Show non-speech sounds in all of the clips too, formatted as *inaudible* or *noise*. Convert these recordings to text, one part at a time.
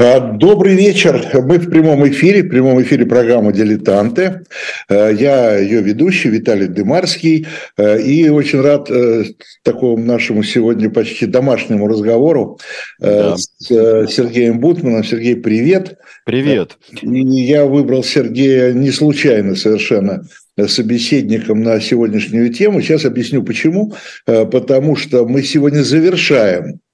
А, добрый вечер. Мы в прямом эфире, в прямом эфире программы «Дилетанты». А, я ее ведущий Виталий Дымарский. А, и очень рад э, такому нашему сегодня почти домашнему разговору э, да. с э, Сергеем Бутманом. Сергей, привет. Привет. И я выбрал Сергея не случайно совершенно собеседником на сегодняшнюю тему. Сейчас объясню почему. Потому что мы сегодня завершаем Э,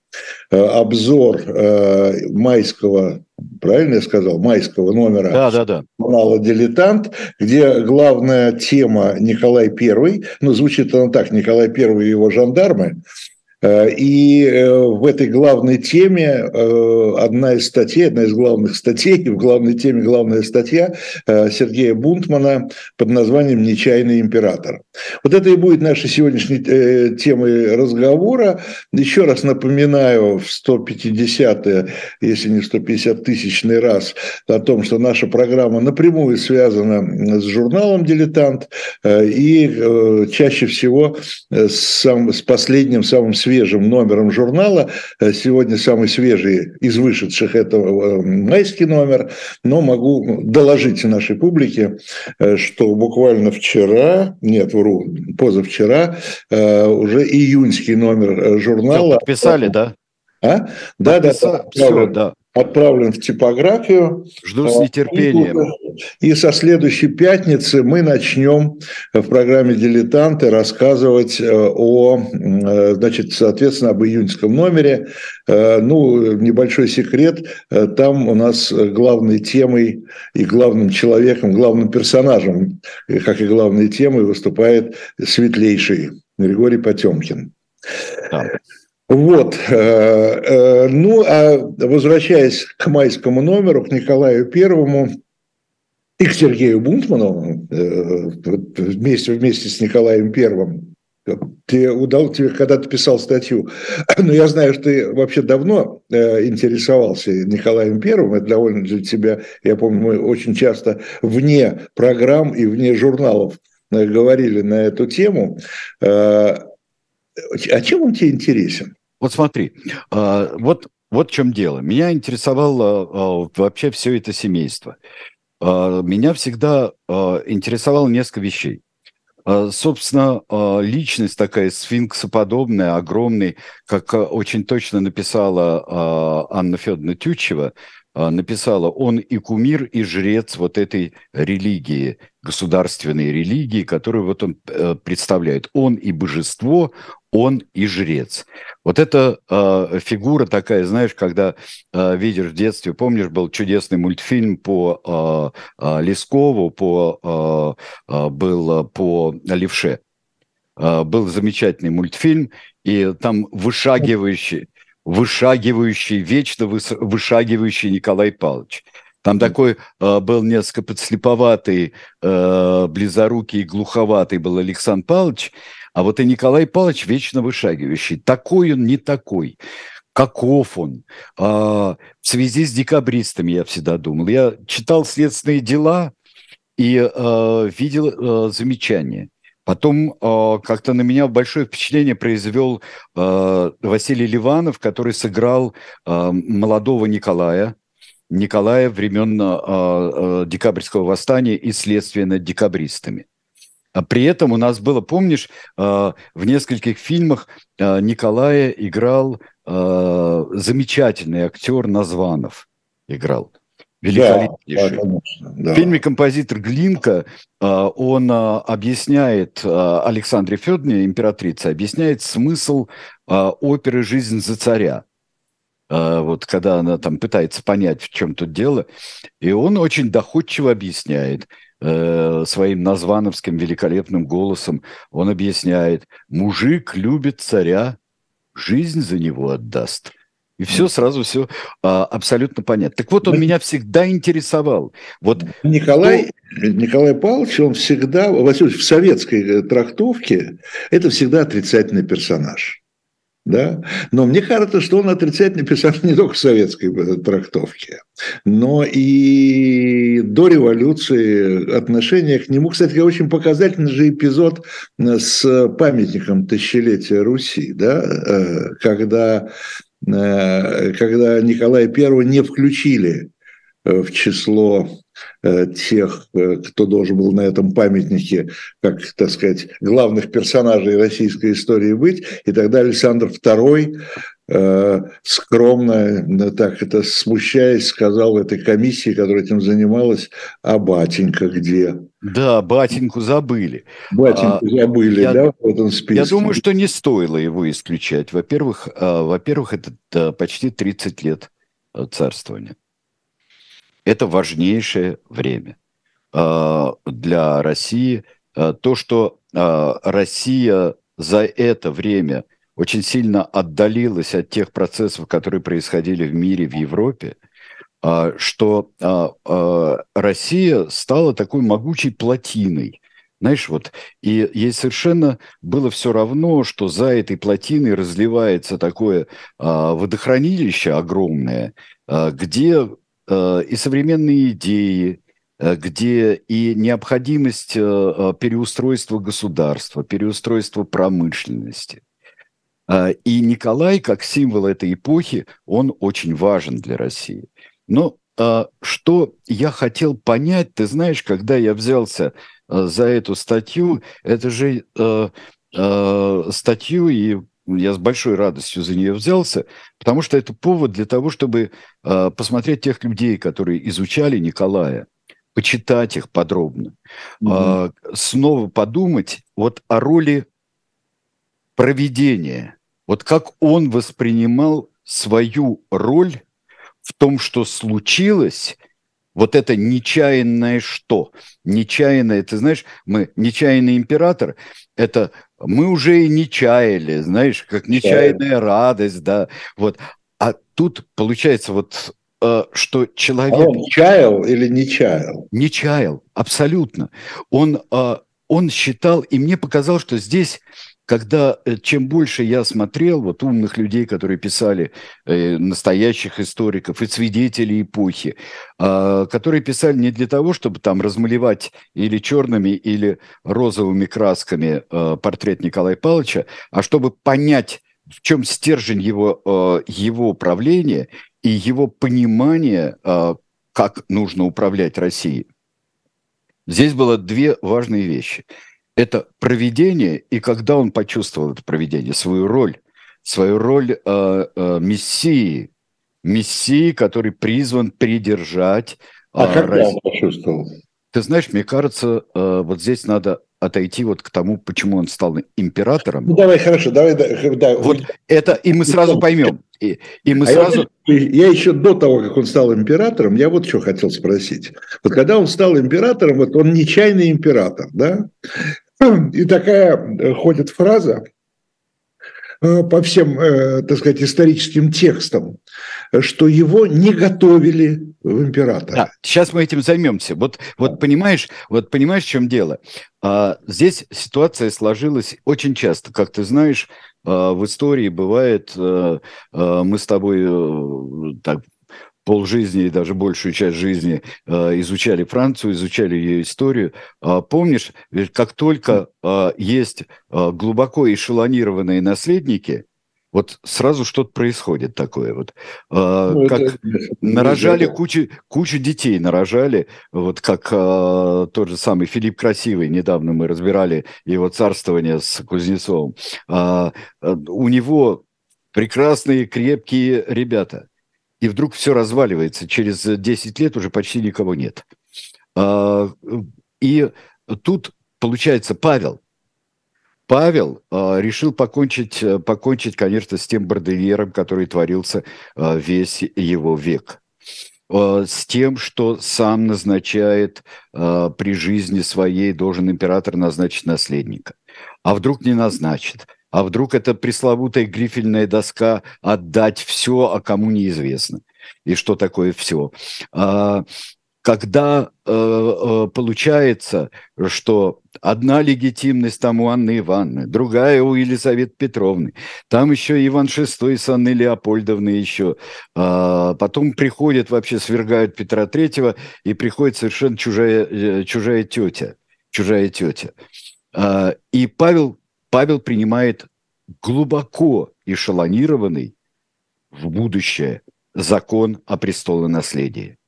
обзор э, майского, правильно я сказал, майского номера да, да, да. журнала «Дилетант», где главная тема Николай Первый, ну, звучит она так, Николай Первый и его жандармы, Э, и э, в этой главной теме э, одна из статей, одна из главных статей, в главной теме главная статья Сергея Бунтмана под названием «Нечаянный император». Вот это и будет нашей сегодняшней темой разговора. Еще раз напоминаю в 150 если не 150 тысячный раз о том, что наша программа напрямую связана с журналом «Дилетант» и чаще всего с, сам, с последним, самым свежим свежим номером журнала. Э, сегодня самый свежий из вышедших это э, майский номер, но могу доложить нашей публике, э, что буквально вчера, нет, вру, позавчера, уже июньский номер журнала. Все подписали, да? А? Да, да, да. Все, да отправлен в типографию. Жду с нетерпением. И, и со следующей пятницы мы начнем в программе «Дилетанты» рассказывать э, о, э, значит, соответственно, об июньском номере. Э, ну, небольшой секрет, там у нас главной темой и главным человеком, главным персонажем, как и главной темой, выступает светлейший Григорий Потемкин. Да. Вот. Э, э, ну, а возвращаясь к майскому номеру, к Николаю Первому и к Сергею Бунтману э, вместе, вместе с Николаем Первым, ты удал тебе, когда ты писал статью, *clears throat* но я знаю, что ты вообще давно интересовался Николаем Первым, это довольно для тебя, я помню, мы очень часто вне программ и вне журналов говорили на эту тему. А чем он тебе интересен? Вот смотри, а, вот, вот в чем дело. Меня интересовало а, вообще все это семейство. Меня всегда интересовало несколько вещей. Собственно, личность такая сфинксоподобная, огромная, как очень точно написала Анна Федоровна Тютчева, написала, он и кумир, и жрец вот этой религии, государственной религии, которую вот он э, представляет. Он и божество, он и жрец. Вот эта э, фигура такая, знаешь, когда э, видишь в детстве, помнишь, был чудесный мультфильм по э, э, Лескову, по, э, э, был по Левше. Э, был замечательный мультфильм, и там вышагивающий, вышагивающий, вечно вышагивающий Николай Павлович. Там такой э, был несколько подслеповатый, э, близорукий, глуховатый был Александр Павлович, а вот и Николай Павлович вечно вышагивающий. Такой он, не такой. Каков он? А, в связи с декабристами я всегда думал. Я читал «Следственные дела» и а, видел а, замечания. Потом э, как-то на меня большое впечатление произвел э, Василий Ливанов, который сыграл э, молодого Николая, Николая времен э, э, декабрьского восстания и следствия над декабристами. А при этом у нас было, помнишь, а, в нескольких фильмах а, Николая играл замечательный актер Названов. Играл. Великолепнейший. Да, да, да. В фильме «Композитор Глинка» он объясняет Александре Федоровне, императрице, объясняет смысл оперы «Жизнь за царя». Вот когда она там пытается понять, в чем тут дело, и он очень доходчиво объясняет – Э, своим названовским великолепным голосом он объясняет, мужик любит царя, жизнь за него отдаст. И все сразу все а, абсолютно понятно. Так вот, он меня всегда интересовал. Вот Николай, кто... Николай Павлович, он всегда, в советской трактовке, это всегда отрицательный персонаж. Да? Но мне кажется, что он отрицательно писал не только в советской э, трактовке, но и до революции отношение к нему. Кстати, очень показательный же эпизод э, с памятником тысячелетия Руси, да? Э, когда когда Николая I не включили в число тех, кто должен был на этом памятнике, как, так сказать, главных персонажей российской истории быть. И тогда Александр II Э, скромно, так это смущаясь, сказал этой комиссии, которая этим занималась, а батенька где? Да, батеньку забыли. Батеньку а, забыли, я, да, в этом списке. Я думаю, что не стоило его исключать. Во-первых, а, во-первых, это почти 30 лет э, царствования. Это важнейшее время а, для России. А, то, что а, Россия за это время – очень сильно отдалилась от тех процессов, которые происходили в мире, в Европе, что Россия стала такой могучей плотиной. Знаешь, вот, и ей совершенно было все равно, что за этой плотиной разливается такое водохранилище огромное, где и современные идеи, где и необходимость переустройства государства, переустройства промышленности – а, и Николай, как символ этой эпохи, он очень важен для России. Но а, что я хотел понять, ты знаешь, когда я взялся за эту статью, это же статью, и я с большой радостью за нее взялся, потому что это повод для того, чтобы посмотреть тех людей, которые изучали Николая, почитать их подробно, mm снова подумать вот о роли проведения. Вот как он воспринимал свою роль в том, что случилось, вот это нечаянное что? Нечаянное, ты знаешь, мы нечаянный император, это мы уже и не чаяли, знаешь, как нечаянная радость, да, вот. А тут получается вот э, что человек... А он чаял или не чаял? Не чаял, абсолютно. Он, э, он считал, и мне показалось, что здесь когда э, чем больше я смотрел вот умных людей, которые писали э, настоящих историков и свидетелей эпохи, э, которые писали не для того, чтобы там размалевать или черными, или розовыми красками э, портрет Николая Павловича, а чтобы понять, в чем стержень его, э, его правления и его понимание, э, как нужно управлять Россией. Здесь было две важные вещи – это проведение, и когда он почувствовал это проведение, свою роль, свою роль э, э, мессии, мессии, который призван придержать. А э, когда Россию. он почувствовал? Ты знаешь, мне кажется, э, вот здесь надо отойти вот к тому, почему он стал императором. Ну давай, хорошо, давай, да, да. Вот это, и мы сразу поймем. И, и мы а сразу... Я, я еще до того, как он стал императором, я вот что хотел спросить. Вот когда он стал императором, вот он нечаянный император, да? И такая э, ходит фраза э, по всем, э, так сказать, историческим текстам, что его не готовили в императора. Да, сейчас мы этим займемся. Вот, вот понимаешь, вот понимаешь, в чем дело? А, здесь ситуация сложилась очень часто, как ты знаешь, а, в истории бывает, мы с тобой так полжизни и даже большую часть жизни э, изучали Францию, изучали ее историю. Э, помнишь, как только э, есть э, глубоко эшелонированные наследники, вот сразу что-то происходит такое вот. Ну, как это, нарожали кучу, кучу детей, нарожали, вот как э, тот же самый Филипп Красивый, недавно мы разбирали его царствование с Кузнецовым. Э, у него прекрасные, крепкие ребята – и вдруг все разваливается. Через 10 лет уже почти никого нет. А, и тут, получается, Павел, Павел э, решил покончить, покончить, конечно, с тем бордельером, который творился э, весь его век. Э, с тем, что сам назначает э, при жизни своей, должен император назначить наследника. А вдруг не назначит? А вдруг это пресловутая грифельная доска «отдать все, а кому неизвестно». И что такое все? А, когда э, э, получается, что одна легитимность там у Анны Ивановны, другая у Елизаветы Петровны, там еще Иван VI с Анной Леопольдовной еще, а, потом приходят вообще, свергают Петра Третьего, и приходит совершенно чужая, э, чужая тетя, чужая тетя. А, и Павел Павел принимает глубоко эшелонированный, в будущее закон о престолонаследии.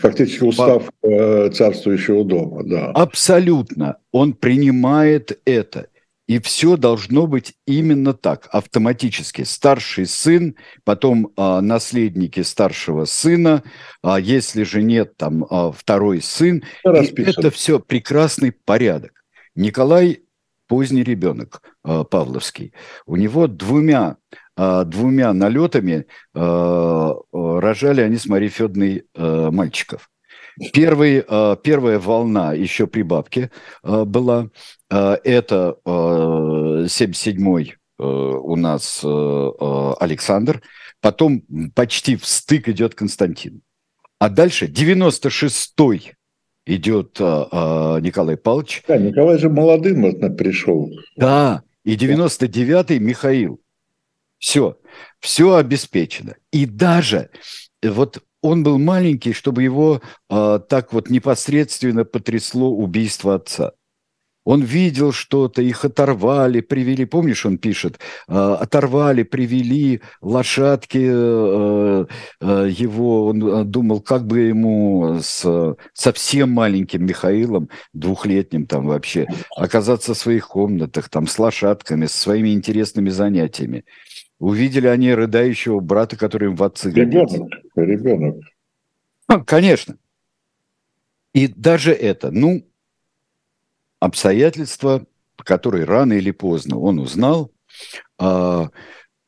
Фактически устав По... царствующего дома, да. Абсолютно. Он принимает это. И все должно быть именно так, автоматически. Старший сын, потом а, наследники старшего сына, а если же нет, там а, второй сын. это все прекрасный порядок. Николай поздний ребенок а, Павловский. У него двумя, а, двумя налетами а, рожали они с Марией Федоровной а, мальчиков. Первый, первая волна еще при бабке была. Это 77-й у нас Александр. Потом почти в стык идет Константин. А дальше 96-й идет Николай Павлович. Да, Николай же молодым пришел. Да, и 99-й Михаил. Все, все обеспечено. И даже вот он был маленький, чтобы его э, так вот непосредственно потрясло убийство отца. Он видел что-то, их оторвали, привели. Помнишь, он пишет, э, оторвали, привели лошадки э, э, его. Он думал, как бы ему с совсем маленьким Михаилом, двухлетним там вообще, оказаться в своих комнатах, там с лошадками, со своими интересными занятиями. Увидели они рыдающего брата, который им в отцы Ребенок, ребенок. А, конечно. И даже это, ну, обстоятельства, которые рано или поздно он узнал, а,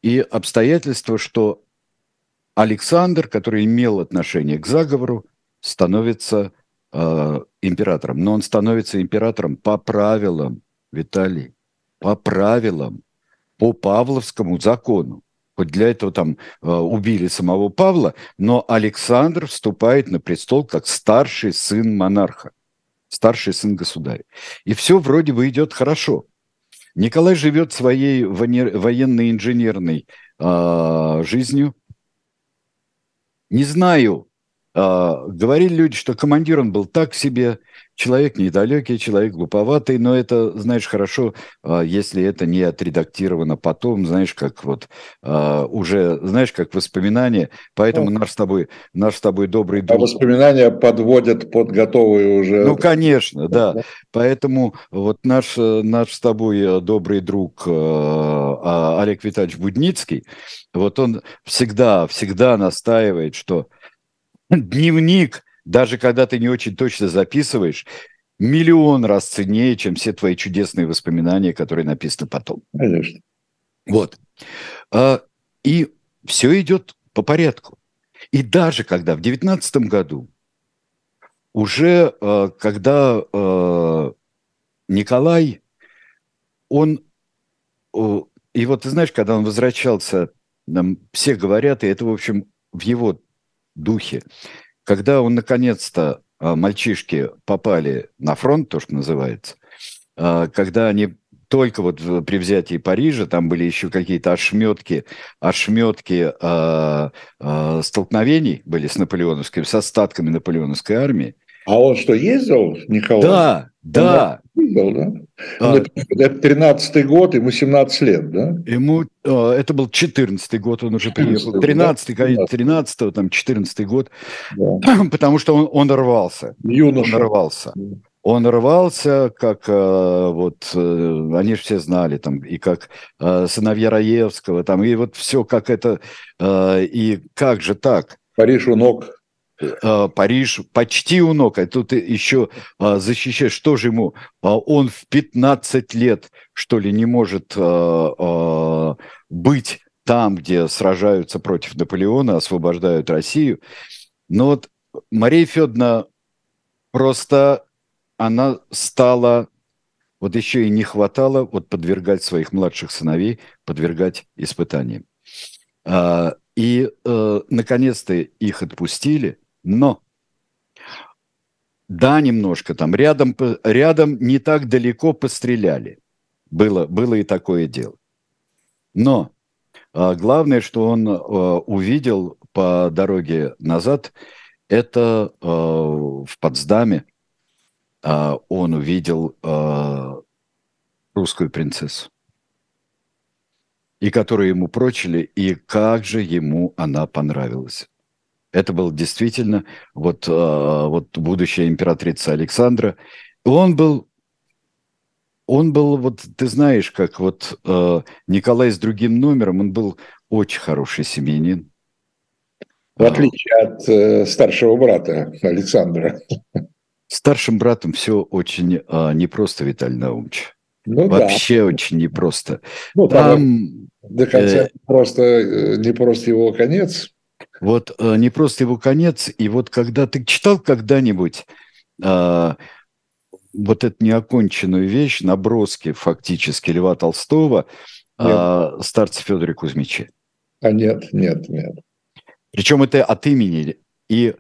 и обстоятельства, что Александр, который имел отношение к заговору, становится э, императором. Но он становится императором по правилам, Виталий, по правилам по Павловскому закону. Хоть для этого там э, убили самого Павла, но Александр вступает на престол как старший сын монарха, старший сын государя. И все вроде бы идет хорошо. Николай живет своей военно-инженерной э, жизнью. Не знаю, говорили люди, что командир он был так себе, человек недалекий, человек глуповатый, но это, знаешь, хорошо, а, если это не отредактировано потом, знаешь, как вот а, уже, знаешь, как воспоминания. Поэтому ну, наш с тобой, наш с тобой добрый друг... А воспоминания подводят под готовые уже... Ну, конечно, да. Поэтому вот наш, наш с тобой э, добрый друг э, а, Олег Витальевич Будницкий, вот он всегда, всегда настаивает, что *laughs* дневник даже когда ты не очень точно записываешь, миллион раз ценнее, чем все твои чудесные воспоминания, которые написаны потом. Конечно. Вот. А, и все идет по порядку. И даже когда в девятнадцатом году уже а, когда а, Николай, он, и вот ты знаешь, когда он возвращался, нам все говорят, и это, в общем, в его духе, когда он наконец-то, а, мальчишки попали на фронт, то, что называется, а, когда они только вот при взятии Парижа, там были еще какие-то ошметки, ошметки э, э, столкновений были с наполеоновским, с остатками наполеоновской армии. А он что, ездил, Николай? Да, да. Ездил, да? А, это 13-й год, ему 17 лет, да? Ему, а, это был 14-й год, он уже приехал. 13-й, да? 13 там 14-й год, да. *clears throat* потому что он, он рвался. Юноша. Он рвался. Он рвался, как а, вот э, они же все знали там и как сыновья Раевского там и вот все как это и как же так? Париж у ног Э, Париж почти у ног, а тут еще а, защищаешь, что же ему, а, он в 15 лет, что ли, не может а, быть там, где сражаются против Наполеона, освобождают Россию. Но вот Мария Федоровна просто, она стала, вот еще и не хватало вот подвергать своих младших сыновей, подвергать испытаниям. И, э, наконец-то, их отпустили – но да, немножко там рядом, рядом не так далеко постреляли. Было, было и такое дело. Но а, главное, что он а, увидел по дороге назад, это а, в Потсдаме а, он увидел а, русскую принцессу. и которую ему прочили, и как же ему она понравилась. Это был действительно вот, вот будущая императрица Александра. Он был он был, вот ты знаешь, как вот э, Николай с другим номером, он был очень хороший семьянин. В отличие от э, старшего брата Александра. Старшим братом все очень э, непросто, Виталий Наумович. Ну, Вообще да. очень непросто. Ну, там, до конца э, просто э, не просто его конец. Вот э, не просто его конец, и вот когда ты читал когда-нибудь э, вот эту неоконченную вещь, наброски фактически Льва Толстого о старце Федоре Кузьмиче? А нет, нет, нет. Причем это от имени. И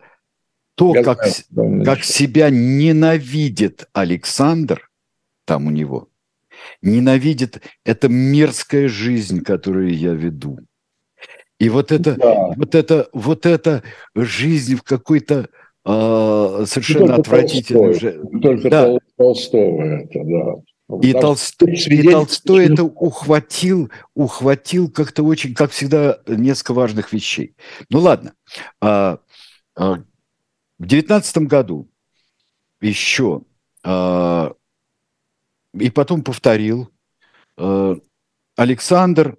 то, Я как, знаю, как себя ненавидит Александр, там у него, ненавидит, это мерзкая жизнь, которую я веду. И вот это, да. вот это, вот эта жизнь в какой-то э, совершенно отвратительной уже. Только да. Толстого это, да. И, Толстой, и Толстой это ухватил, ухватил как-то очень, как всегда, несколько важных вещей. Ну ладно. А, а, в девятнадцатом году еще а, и потом повторил. А, Александр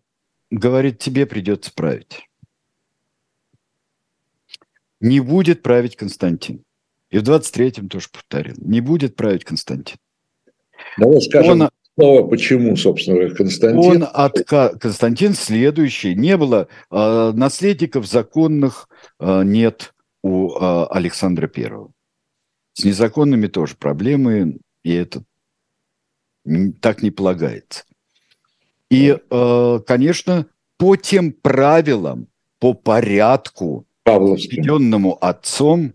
говорит, тебе придется править. Не будет править Константин. И в 23-м тоже повторил. Не будет править Константин. Давай скажем он, снова, почему, собственно, Константин... Он отка... Константин следующий. Не было э, наследников законных, э, нет у э, Александра Первого. С незаконными тоже проблемы, и это так не полагается. И, э, конечно, по тем правилам, по порядку, введенному отцом,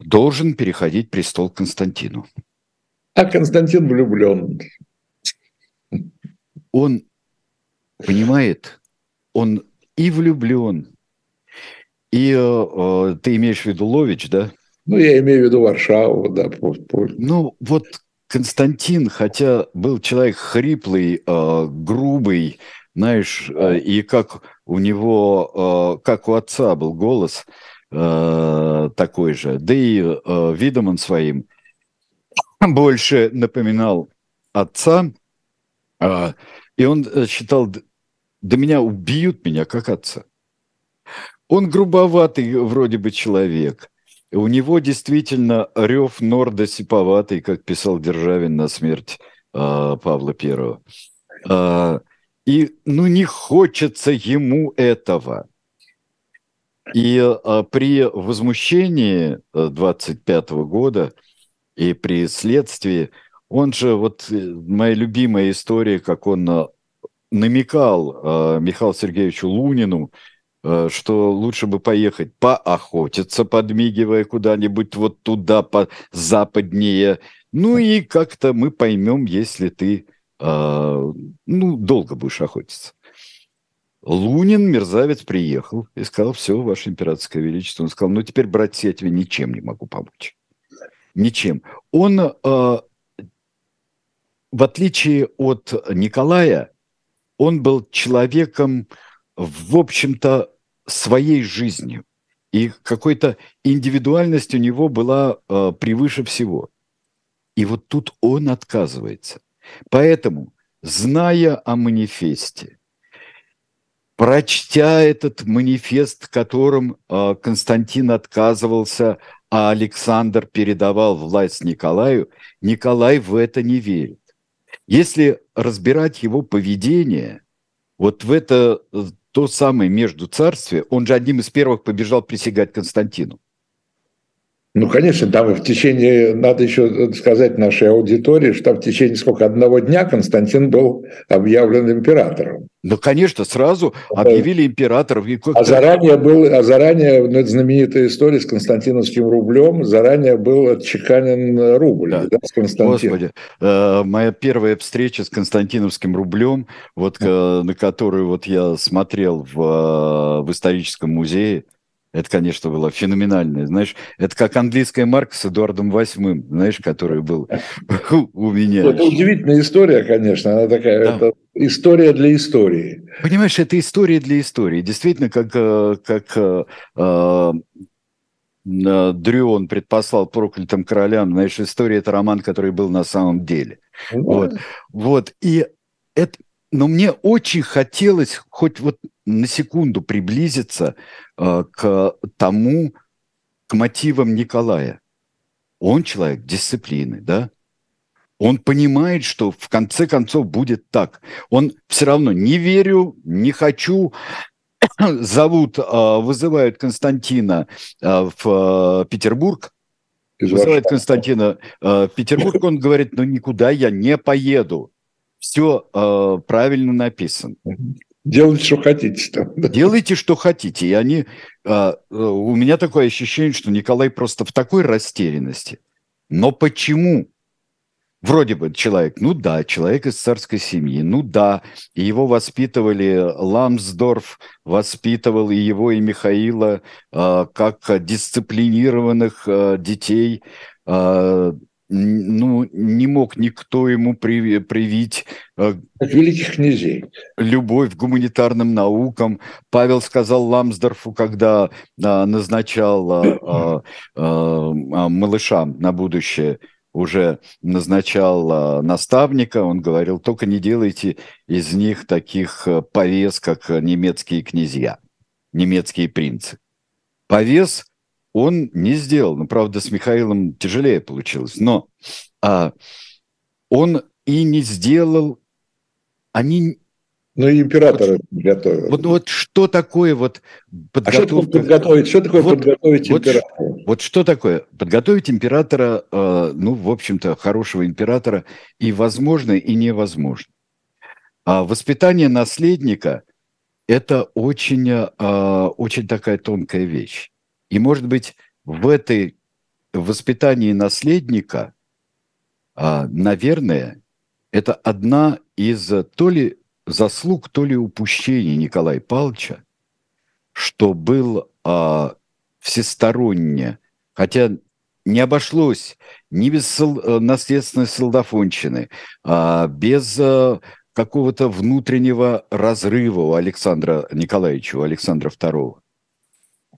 должен переходить престол Константину. А Константин влюблен. Он понимает, он и влюблен, и э, ты имеешь в виду Лович, да? Ну, я имею в виду Варшаву, да. Ну, вот Константин, хотя был человек хриплый, э, грубый, знаешь, э, и как у него, э, как у отца был голос э, такой же, да и э, видом он своим *coughs* больше напоминал отца, э, и он считал, да меня убьют меня как отца. Он грубоватый вроде бы человек. У него действительно рев Норда сиповатый, как писал Державин на смерть э, Павла Первого. Э, и ну не хочется ему этого. И а, при возмущении 25 э, года и при следствии, он же, вот э, моя любимая история, как он намекал а, Михаилу Сергеевичу Лунину, что лучше бы поехать поохотиться, подмигивая куда-нибудь вот туда, по западнее. Ну и как-то мы поймем, если ты а, ну, долго будешь охотиться. Лунин, мерзавец, приехал и сказал, все, ваше императорское величество. Он сказал, ну, теперь, братья, я тебе ничем не могу помочь. Ничем. Он, э, в отличие от Николая, он был человеком, в общем-то, своей жизнью. И какой-то индивидуальность у него была э, превыше всего. И вот тут он отказывается – Поэтому, зная о манифесте, прочтя этот манифест, которым э, Константин отказывался, а Александр передавал власть Николаю, Николай в это не верит. Если разбирать его поведение, вот в это э, то самое между царствие, он же одним из первых побежал присягать Константину. Ну, конечно, там в течение, надо еще сказать нашей аудитории, что в течение сколько, одного дня Константин был объявлен императором. Ну, конечно, сразу объявили императором. А заранее был, а заранее, ну, это знаменитая история с Константиновским рублем, заранее был отчеканен рубль да. Да, с Константином. Господи, э, моя первая встреча с Константиновским рублем, вот, э, на которую вот я смотрел в, э, в историческом музее, Это, конечно, было феноменально. Знаешь, это как английская марка с Эдуардом Восьмым, знаешь, который был *laughs* у меня. Это удивительная история, конечно. Она такая, да. это история для истории. Понимаешь, это история для истории. Действительно, как, э, как э, э, Дрюон предпослал проклятым королям, знаешь, история – это роман, который был на самом деле. Ну да. Вот. вот. И это, но мне очень хотелось хоть вот на секунду приблизиться э, к тому, к мотивам Николая. Он человек дисциплины, да? Он понимает, что в конце концов будет так. Он все равно не верю, не хочу. *coughs* Зовут, э, вызывают Константина э, в Петербург. Вызывает Константина в Петербург. Он говорит, ну никуда я не поеду все э, правильно написано. Делайте, что хотите. Там. Делайте, что хотите. И они, э, у меня такое ощущение, что Николай просто в такой растерянности. Но почему? Вроде бы человек, ну да, человек из царской семьи, ну да, и его воспитывали, Ламсдорф воспитывал и его, и Михаила э, как дисциплинированных э, детей, э, ну, не мог никто ему привить э, великих князей. любовь к гуманитарным наукам. Павел сказал Ламсдорфу, когда а, назначал а, а, а, малышам на будущее, уже назначал а, наставника, он говорил, только не делайте из них таких э, повес, как немецкие князья, немецкие принцы. Повес – он не сделал. Ну, правда, с Михаилом тяжелее получилось. Но а, он и не сделал... Они ну, и императора вот, готовил. Вот, вот что такое вот подготовка... А что такое подготовить? Что такое вот, подготовить вот, императора? Вот что такое? Подготовить императора, э, ну, в общем-то, хорошего императора и возможно, и невозможно. А воспитание наследника – это очень, э, очень такая тонкая вещь. И, может быть, в этой воспитании наследника, а, наверное, это одна из то ли заслуг, то ли упущений Николая Павловича, что был а, всесторонне, хотя не обошлось ни без сол, э, наследственной солдафонщины, а, без а, какого-то внутреннего разрыва у Александра Николаевича, у Александра II.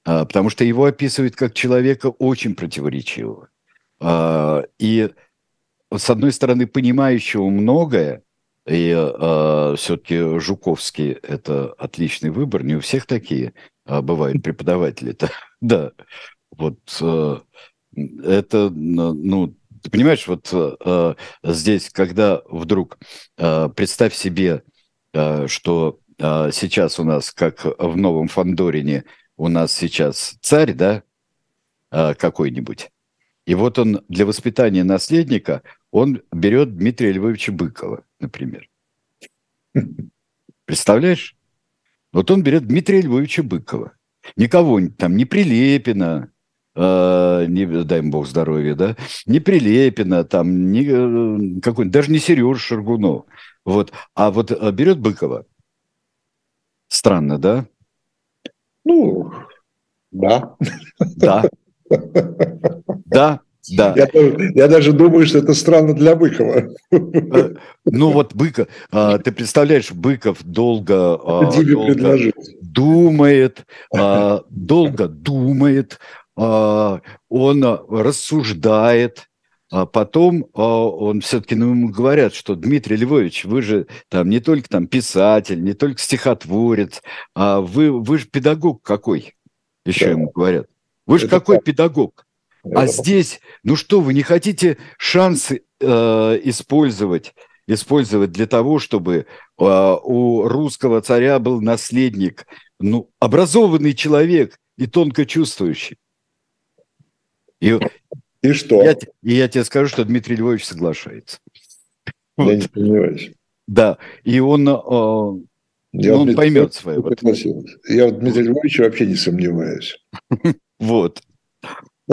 А, потому что его описывают как человека очень противоречивого. А, и, с одной стороны, понимающего многое, и э, все-таки Жуковский – это отличный выбор, не у всех такие бывают преподаватели-то. *laughs* да, вот это, ну, ты понимаешь, вот здесь, когда вдруг, представь себе, что сейчас у нас, как в Новом Фандорине, у нас сейчас царь, да, а, какой-нибудь, и вот он для воспитания наследника, он берет Дмитрия Львовича Быкова, например. Представляешь? Вот он берет Дмитрия Львовича Быкова. Никого там, не Прилепина, э, не, дай им бог здоровья, да, не Прилепина, там, не, э, какой даже не Сереж Шаргунов. Вот. А вот э, берет Быкова. Странно, да? Ну, да. Да. Да, да. Я, я даже думаю, что это странно для Быкова. Э, ну вот Быков, а, ты представляешь, Быков долго, а, долго думает, а, долго думает, он рассуждает, а потом он все-таки, ну, ему говорят, что Дмитрий Львович, вы же там не только там писатель, не только стихотворец, а вы, вы же педагог какой, еще да. ему говорят. Вы же какой так. педагог? Это а здесь, ну что, вы не хотите шансы э, использовать, использовать для того, чтобы э, у русского царя был наследник, ну, образованный человек и тонко чувствующий. И, и что? Я, и я тебе скажу, что Дмитрий Львович соглашается. Я вот. не сомневаюсь. Да, и он, э, я он поймет свое. Вот. Я в Дмитрия Львовича вообще не сомневаюсь. *laughs* Вот.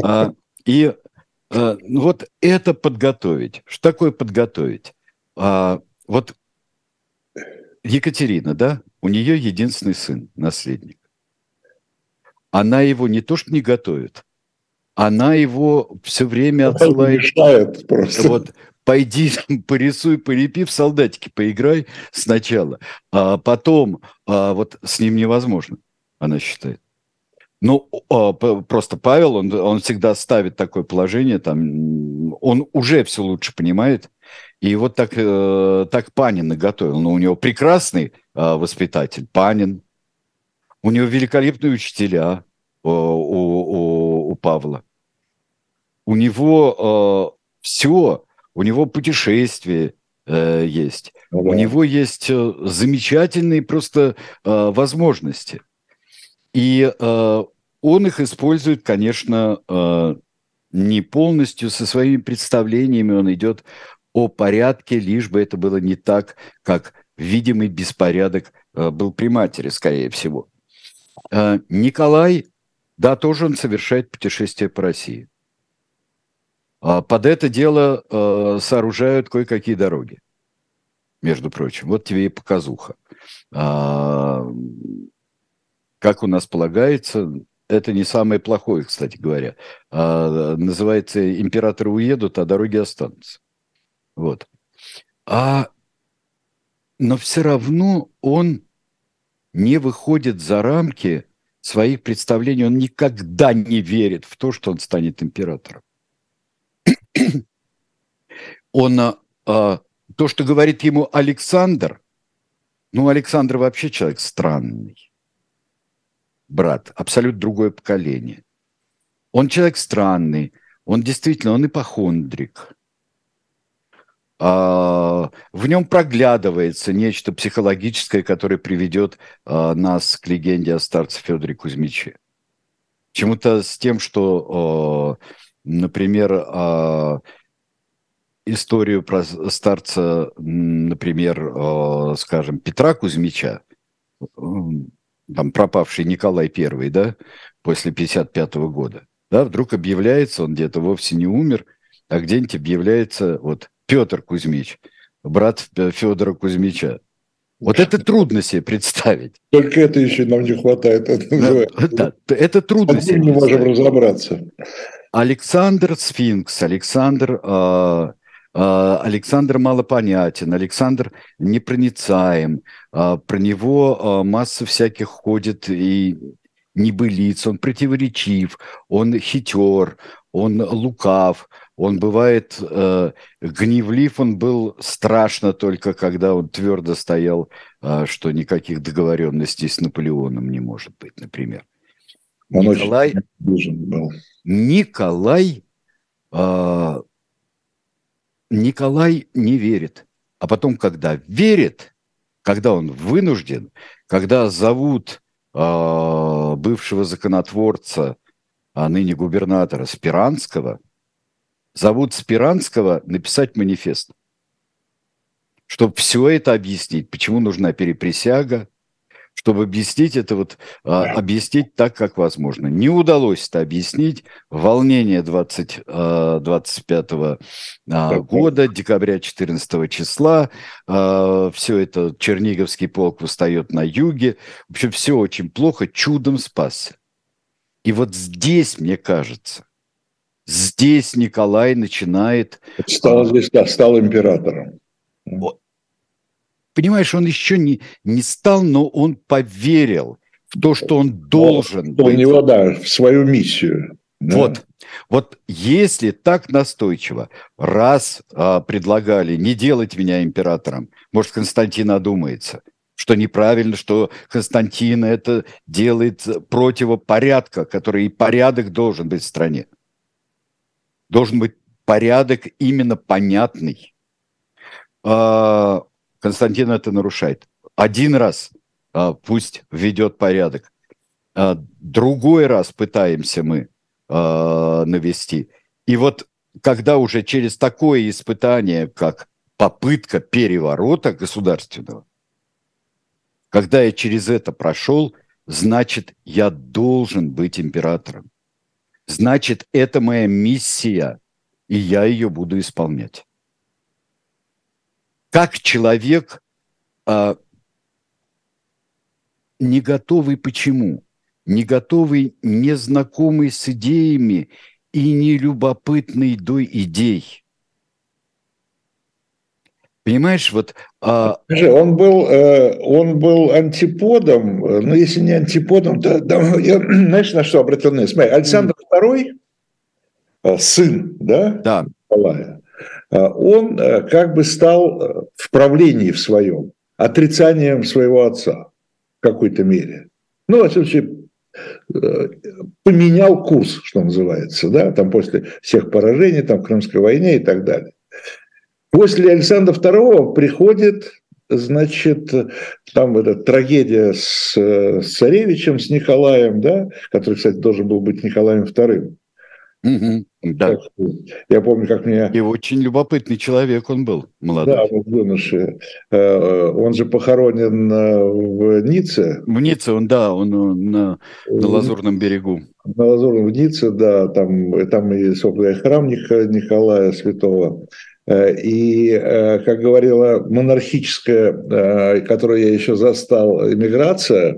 А, и а, вот это подготовить. Что такое подготовить? А, вот Екатерина, да, у нее единственный сын, наследник. она его не то что не готовит, она его все время отсылает. Мешает просто. Вот, пойди *laughs* порисуй, полепи, в солдатики поиграй сначала, а потом а вот с ним невозможно, она считает. Ну, а, просто Павел, он, он всегда ставит такое положение, там, он уже все лучше понимает, и вот так, э, так Панин наготовил. Но ну, у него прекрасный а, воспитатель, Панин, у него великолепные учителя у, у, у Павла. У него э, все, у него путешествия э, есть, ну, да. у него есть э, замечательные просто э, возможности. И э, он их использует, конечно, э, не полностью со своими представлениями, он идет о порядке, лишь бы это было не так, как видимый беспорядок э, был при матери, скорее всего. Э, Николай, да, тоже он совершает путешествие по России. А под это дело э, сооружают кое-какие дороги, между прочим. Вот тебе и показуха. А, как у нас полагается, это не самое плохое, кстати говоря. А, называется «Императоры уедут, а дороги останутся». Вот. А, но все равно он не выходит за рамки своих представлений. Он никогда не верит в то, что он станет императором. Он, а, то, что говорит ему Александр, ну, Александр вообще человек странный. Брат, абсолютно другое поколение. Он человек странный, он действительно, он ипохондрик. А, в нем проглядывается нечто психологическое, которое приведет а, нас к легенде о старце Федоре Кузьмиче. Чему-то с тем, что, а, например, историю про старца, например, скажем, Петра Кузьмича, там пропавший Николай I, да, после 55 года, да, вдруг объявляется, он где-то вовсе не умер, а где-нибудь объявляется вот Петр Кузьмич, брат Федора Кузьмича. Вот это трудно себе представить. Только это еще нам не хватает. Это, да, это трудно себе не можем разобраться. Александр Сфинкс, Александр, э, э, Александр малопонятен, Александр непроницаем. Э, про него э, масса всяких ходит и небылиц, он противоречив, он хитер, он лукав, он бывает э, гневлив, он был страшно только, когда он твердо стоял, э, что никаких договоренностей с Наполеоном не может быть, например. Он Николай, очень был. Николай, э, Николай не верит. А потом, когда верит, когда он вынужден, когда зовут э, бывшего законотворца, а ныне губернатора Спиранского – зовут Спиранского написать манифест, чтобы все это объяснить, почему нужна переприсяга, чтобы объяснить это вот, а, объяснить так, как возможно. Не удалось это объяснить. Волнение 20, 25 а, а, года, декабря 14 числа, а, все это Черниговский полк восстает на юге. В общем, все очень плохо, чудом спасся. И вот здесь, мне кажется, Здесь Николай начинает... Стал здесь, да, стал императором. Понимаешь, он еще не, не стал, но он поверил в то, что он должен быть. У него, да, в свою миссию. Да. Вот, вот если так настойчиво, раз а, предлагали не делать меня императором, может, Константин одумается, что неправильно, что Константин это делает противопорядка, который и порядок должен быть в стране должен быть порядок именно понятный. А, Константин это нарушает. Один раз а, пусть введет порядок. А, другой раз пытаемся мы навести. И вот когда уже через такое испытание, как попытка переворота государственного, когда я через это прошел, значит, я должен быть императором значит, это моя миссия, и я ее буду исполнять. Как человек, а, не готовый почему? не готовый, не знакомый с идеями и не любопытный до идей. Понимаешь, вот... А... Он был, э, он был антиподом, э, ну, если не антиподом, то, да, *clears throat* я, знаешь, на что обратил внимание? Смотри, Александр II, э, сын, да? Да. Николая, он как бы стал в правлении в своем отрицанием своего отца в какой-то мере. Ну, в случае, поменял курс, что называется, да, там после всех поражений, там, в Крымской войне и так далее. После Александра II приходит, значит, там эта трагедия с, с царевичем, с Николаем, да, который, кстати, должен был быть Николаем II. Угу, да. Я помню, как меня... И очень любопытный человек он был, молодой. Да, вот юноша. Э, он же похоронен э, в Ницце. В Ницце, он, да, он на, на Лазурном берегу. На Лазурном, в Ницце, да, там, там и, собственно, храм Николая Святого. Э, и, э, как говорила монархическая, э, которую я еще застал, иммиграция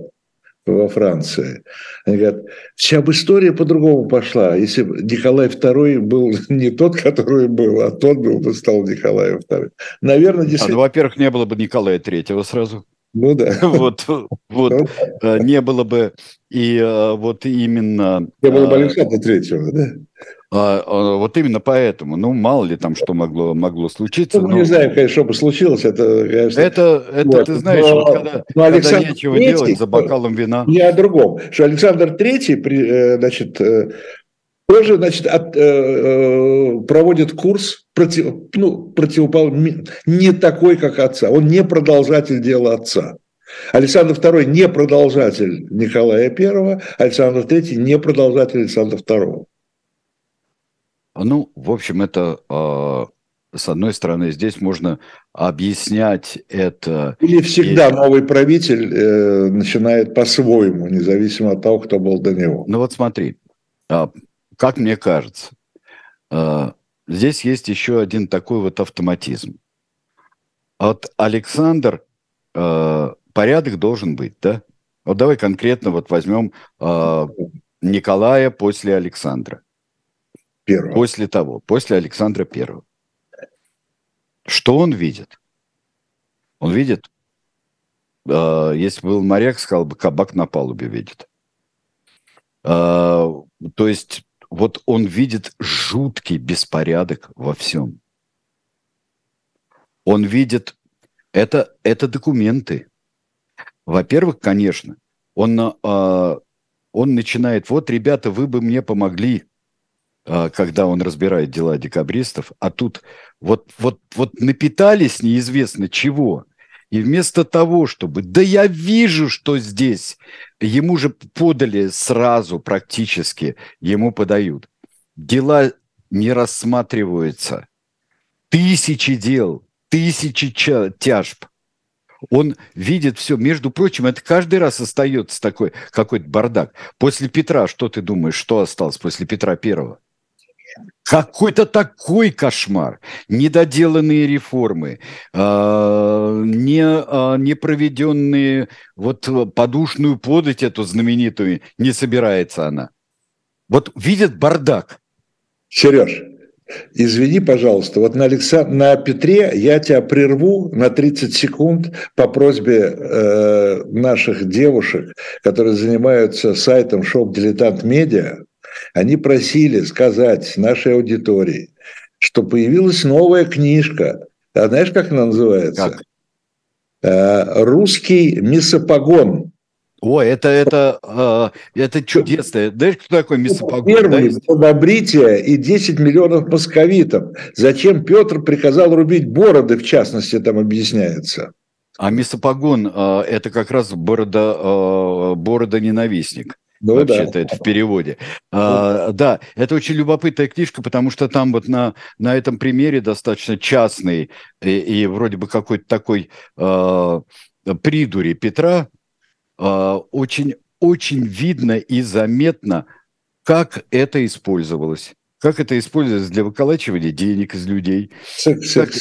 во Франции, они говорят, вся бы история по-другому пошла, если бы Николай II был *laughs* не тот, который был, а тот был бы стал Николаем II. Наверное, действительно... А, ну, во-первых, не было бы Николая III сразу. Ну да. *laughs* Вот, вот ну не было бы и вот именно... Не было бы Александра Третьего, да? А, а, вот именно поэтому, ну, мало ли там что могло, могло случиться. Ну, но... не знаю, конечно, что бы случилось, это, конечно... Это, это вот. ты знаешь, но, вот когда, но когда нечего III, делать за бокалом вина... Не о другом, что Александр Третий, э, значит, э, тоже, значит, от, э, проводит курс против, ну, противопол... не такой, как отца. Он не продолжатель дела отца. Александр II не продолжатель Николая I, Александр III не продолжатель Александра II. Ну, в общем, это а, с одной стороны, здесь можно объяснять это. Или всегда и... новый правитель э, начинает по-своему, независимо от того, кто был до него. Ну вот смотри, а, как мне кажется, а, здесь есть еще один такой вот автоматизм. Вот Александр, а, порядок должен быть, да? Вот давай конкретно вот возьмем а, Николая после Александра. Первого. После того, после Александра Первого. Что он видит? Он видит, э, если был моряк, сказал бы, кабак на палубе видит. Э, то есть вот он видит жуткий беспорядок во всем. Он видит, это, это документы. Во-первых, конечно, он, э, он начинает, вот, ребята, вы бы мне помогли, а, когда он разбирает дела декабристов, а тут вот, вот, вот напитались неизвестно чего. И вместо того, чтобы, да я вижу, что здесь, ему же подали сразу практически, ему подают. Дела не рассматриваются. Тысячи дел, тысячи тяжб. Он видит все. Между прочим, это каждый раз остается такой какой-то бардак. После Петра, что ты думаешь, что осталось после Петра Первого? Какой-то такой кошмар. Недоделанные реформы, э, не, э, не проведенные, вот подушную подать эту знаменитую, не собирается она. Вот видят бардак. Сереж, Извини, пожалуйста, вот на, Александ... на Петре я тебя прерву на 30 секунд по просьбе э, наших девушек, которые занимаются сайтом Dilettant Media. Они просили сказать нашей аудитории, что появилась новая книжка. А знаешь, как она называется? Как? Э, Русский мисопогон. О, это, это, э, это чудесно. Знаешь, кто такой мисопогон? Первый да? и 10 миллионов московитов. Зачем Петр приказал рубить бороды, в частности, там объясняется. А мисопогон э, – это как раз борода, э, борода-ненавистник. Ну, Вообще-то да. это в переводе. А, да, это очень любопытная книжка, потому что там вот на, на этом примере достаточно частный и, и вроде бы какой-то такой э, придури Петра э, очень, очень видно и заметно, как это использовалось как это используется для выколачивания денег из людей. Секс, как...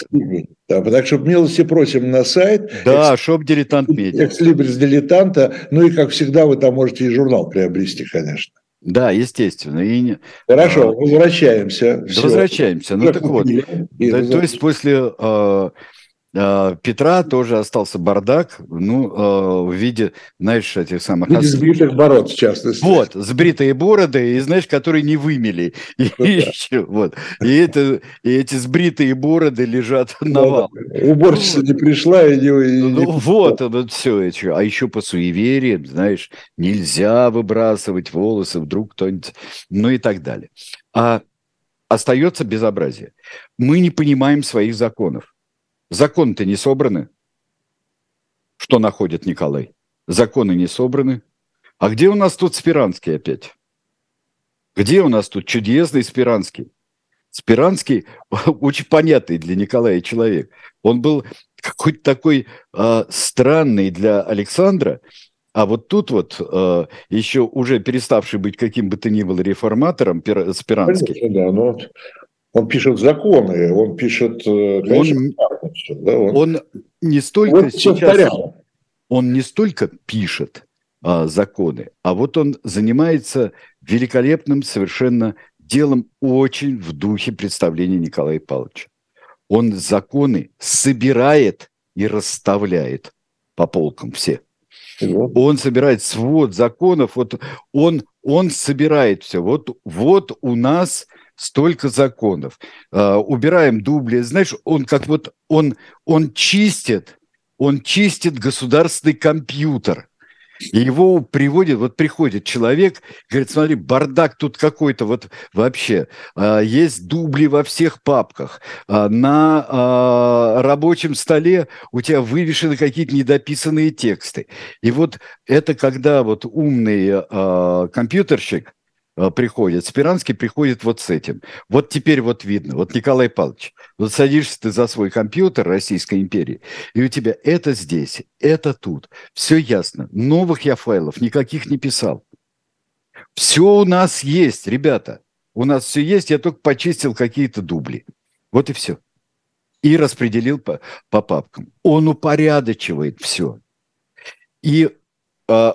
Да, так что милости просим на сайт. Да, Экс... шоп дилетант медиа. Экслибрис дилетанта. Ну и, как всегда, вы там можете и журнал приобрести, конечно. Да, естественно. И... Хорошо, а... возвращаемся. Да, возвращаемся. Ну так вот, да, то есть после э, Петра тоже остался бардак, ну, э, в виде, знаешь, этих самых... В виде сбритых бород, в частности. Вот, сбритые бороды, и, знаешь, которые не вымели. *laughs* И, ну, еще, вот. и, это, и эти сбритые бороды лежат *laughs* на вал. Уборщица не пришла, и не... Ну, не вот, вот все это. А еще по суевериям, знаешь, нельзя выбрасывать волосы, вдруг кто-нибудь... Ну и так далее. А остается безобразие. Мы не понимаем своих законов. Законы-то не собраны. Что находит Николай? Законы не собраны. А где у нас тут Спиранский опять? Где у нас тут чудесный Спиранский? Спиранский *laughs* очень понятный для Николая человек. Он был какой-то такой э, странный для Александра, а вот тут вот э, еще уже переставший быть каким бы то ни было реформатором Спиранский. Конечно, да, но он пишет законы, он пишет... Э, конечно, он, да, он, он не столько он сейчас... Он не столько пишет а, законы, а вот он занимается великолепным совершенно делом очень в духе представления Николая Павловича. Он законы собирает и расставляет по полкам все. Он собирает свод законов, вот он, он собирает все. Вот, вот у нас столько законов. Uh, убираем дубли. Знаешь, он как вот, он, он чистит, он чистит государственный компьютер. И его приводит, вот приходит человек, говорит, смотри, бардак тут какой-то вот вообще. А, есть дубли во всех папках. А, на рабочем столе у тебя вывешены какие-то недописанные тексты. И вот это когда вот умный компьютерщик Э, приходит. Спиранский приходит вот с этим. Вот теперь вот видно. Вот Николай Павлович, вот садишься ты за свой компьютер Российской империи, и у тебя это здесь, это тут. Все ясно. Новых я файлов никаких не писал. Все у нас есть, ребята. У нас все есть, я только почистил какие-то дубли. Вот и все. И распределил по, по папкам. Он упорядочивает все. И э,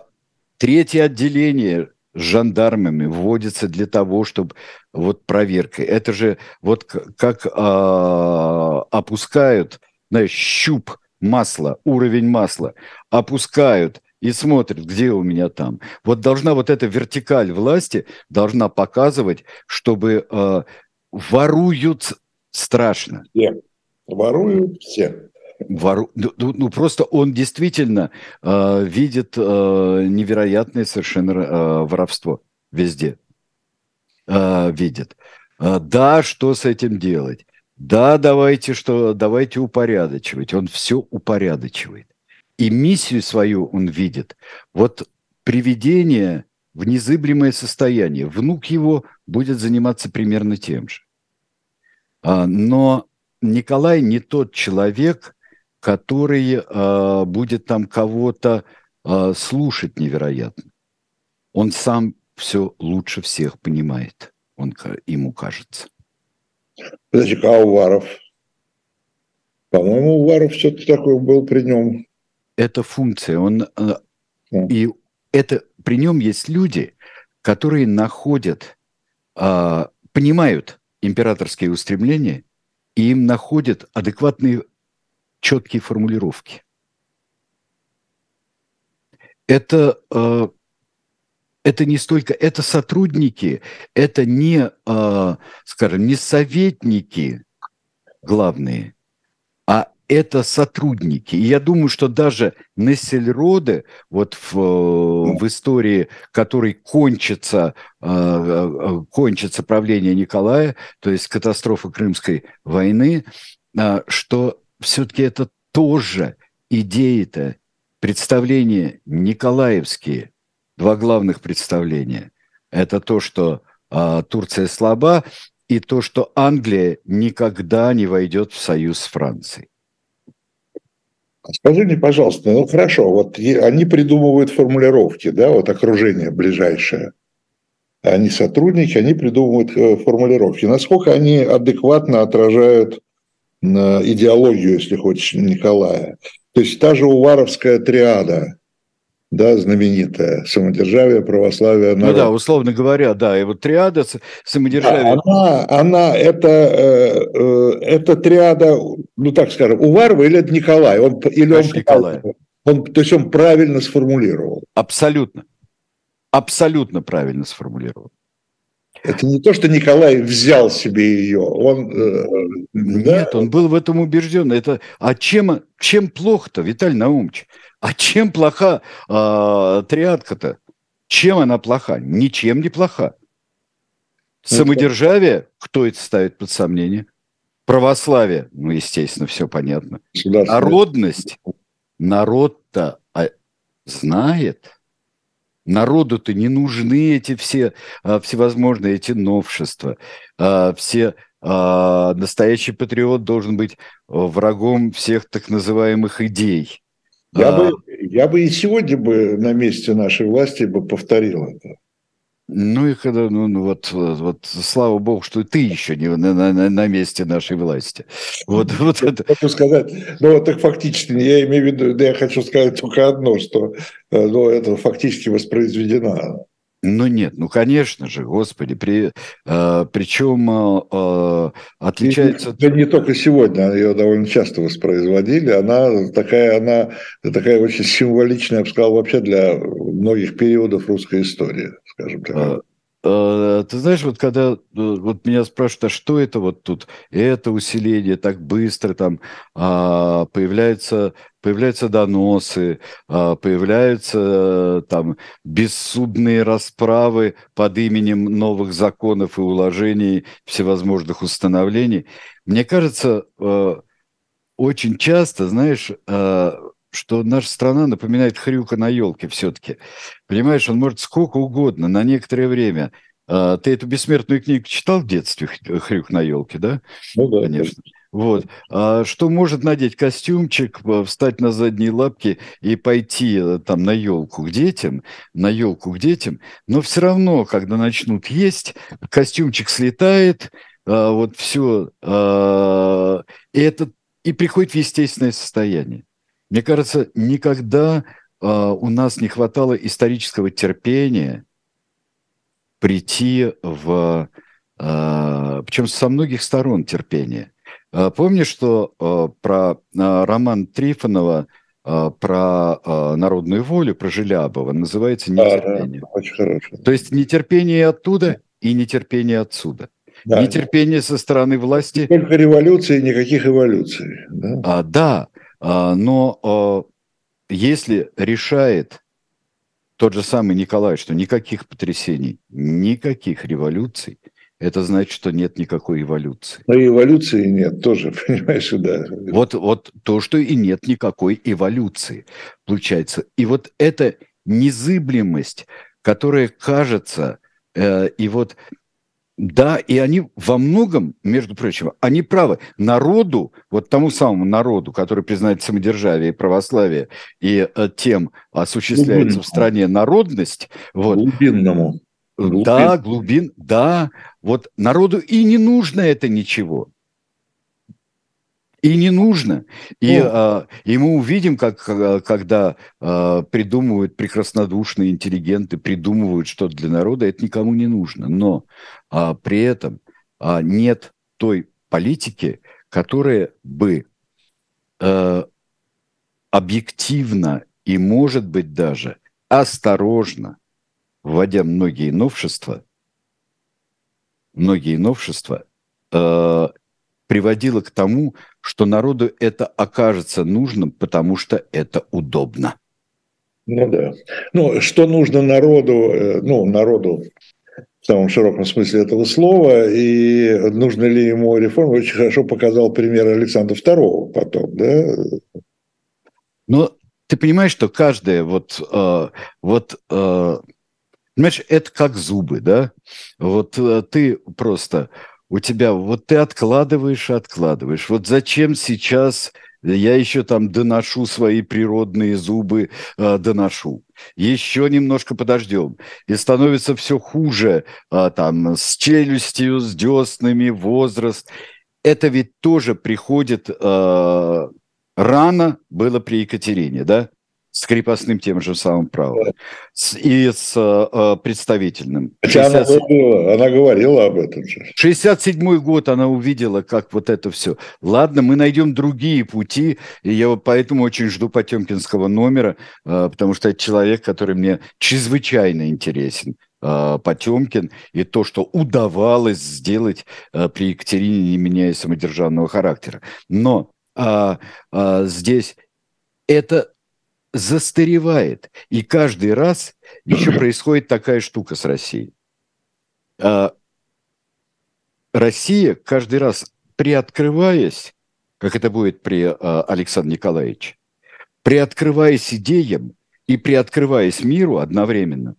третье отделение с жандармами вводится для того, чтобы вот проверка. Это же вот как а, опускают, знаешь, щуп масла, уровень масла, опускают и смотрят, где у меня там. Вот должна вот эта вертикаль власти должна показывать, чтобы а, воруют страшно. Все. Воруют все. Вору... Ну, ну, ну, просто он действительно э, видит э, невероятное совершенно э, воровство везде. Э, видит. Э, да, что с этим делать? Да, давайте что, давайте упорядочивать. Он все упорядочивает. И миссию свою он видит. Вот приведение в незыблемое состояние. Внук его будет заниматься примерно тем же. А, но Николай не тот человек, который э, будет там кого-то э, слушать невероятно. Он сам все лучше всех понимает, он, ему кажется. Подожди, а Уваров? По-моему, Уваров все-таки такой был при нем. Это функция. Он, э, и это при нем есть люди, которые находят, э, понимают императорские устремления, и им находят адекватные четкие формулировки. Это, э, это не столько, это сотрудники, это не, э, скажем, не советники главные, а это сотрудники. И я думаю, что даже Нессельроде, вот в, в истории, которой кончится, э, кончится правление Николая, то есть катастрофа Крымской войны, что все-таки это тоже идеи-то, представления николаевские, два главных представления. Это то, что а, Турция слаба, и то, что Англия никогда не войдет в союз с Францией. Скажи мне, пожалуйста, ну хорошо, вот они придумывают формулировки, да, вот окружение ближайшее. они сотрудники, они придумывают э, формулировки. Насколько они адекватно отражают идеологию, если хочешь, Николая. То есть та же Уваровская триада, да, знаменитая, самодержавие, православие, народ. Ну да, условно говоря, да, и вот триада самодержавие. Да, она, она это, э, э, это триада, ну так скажем, Уварова или это Николай? Он, или он, Николай. Он, то есть он правильно сформулировал? Абсолютно. Абсолютно правильно сформулировал. Это не то, что Николай взял себе ее, он... Э, Нет, да? он был в этом убежден. Это, а чем, чем плохо-то, Виталий Наумович? А чем плоха э, триадка-то? Чем она плоха? Ничем не плоха. Ну, Самодержавие, кто это ставит под сомнение? Православие, ну, естественно, все понятно. Народность, народ-то а, знает. Народу-то не нужны эти все а, всевозможные эти новшества. А, все а, настоящий патриот должен быть врагом всех так называемых идей. Я, а... бы, я бы и сегодня бы на месте нашей власти бы повторил это. Ну и когда, ну, ну вот, вот, слава богу, что ты еще не на, на, на месте нашей власти. Вот, вот это. Хочу сказать, ну вот так фактически, я имею в виду, да я хочу сказать только одно, что э, ну, это фактически воспроизведено. Ну нет, ну конечно же, господи, при, э, причем э, э отличается... Да не только сегодня, ее довольно часто воспроизводили, она такая, она такая очень символичная, я бы сказал, вообще для многих периодов русской истории, скажем так. Э, Э, ты знаешь, вот когда э, вот меня спрашивают, а что это вот тут, это усиление так быстро, там а, появляются, появляются доносы, а, появляются там бессудные расправы под именем новых законов и уложений, всевозможных установлений. Мне кажется, э, очень часто, знаешь, что наша страна напоминает хрюка на елке все-таки. Понимаешь, он может сколько угодно, на некоторое время. А, ты эту бессмертную книгу читал в детстве, хрюк на елке, да? Ну да. Конечно. Вот. А что может надеть костюмчик, встать на задние лапки и пойти э, там на елку к детям, на елку к детям, но все равно, когда начнут есть, костюмчик слетает, а, вот все, а, и это и приходит в естественное состояние. Мне кажется, никогда э, у нас не хватало исторического терпения прийти в... Э, причем со многих сторон терпения. Э, помнишь, что э, про э, роман Трифонова про народную волю, про Желябова называется «Нетерпение». Да, да, очень хорошо. То есть нетерпение оттуда и нетерпение отсюда. Да. Нетерпение со стороны власти. Только революции, никаких эволюций. Да, а, да а, но а, если решает тот же самый Николай, что никаких потрясений, никаких революций, это значит, что нет никакой эволюции. Но и эволюции нет тоже, *laughs* понимаешь, да. Вот, вот то, что и нет никакой эволюции, получается. И вот эта незыблемость, которая кажется, э, и вот да, и они во многом, между прочим, они правы. Народу, вот тому самому народу, который признает самодержавие и православие, и э, тем осуществляется Глубинному. в стране народность. Вот, глубинному. Глубин. Да, глубин, да. Вот народу и не нужно это ничего. И не нужно. И, а, и мы увидим, как когда а, придумывают прекраснодушные интеллигенты, придумывают что-то для народа, это никому не нужно. Но а, при этом а, нет той политики, которая бы а, объективно и, может быть, даже осторожно, вводя многие новшества, многие новшества, э, приводило к тому, что народу это окажется нужным, потому что это удобно. Ну да. Ну, что нужно народу, э, ну, народу в самом широком смысле этого слова, и нужно ли ему реформа, очень хорошо показал пример Александра II потом, да? Но ты понимаешь, что каждое вот, э, вот э, понимаешь, это как зубы, да? Вот э, ты просто у тебя, вот ты откладываешь откладываешь. Вот зачем сейчас я еще там доношу свои природные зубы, э, доношу. Еще немножко подождем. И становится все хуже, э, там, с челюстью, с деснами, возраст. Это ведь тоже приходит э, рано, было при Екатерине, да? С крепостным тем же самым правом и с э, представительным. Хотя 60... она, говорила, она говорила об этом же. 67 год она увидела, как вот это все. Ладно, мы найдем другие пути, и я вот поэтому очень жду Потемкинского номера, э, потому что это человек, который мне чрезвычайно интересен. Э, Потемкин и то, что удавалось сделать э, при Екатерине, не меняя самодержавного характера. Но а, а, здесь это застаревает. И каждый раз еще *clears throat* происходит такая штука с Россией. А, Россия каждый раз приоткрываясь, как это будет при а, Александре Николаевиче, приоткрываясь идеям и приоткрываясь миру одновременно,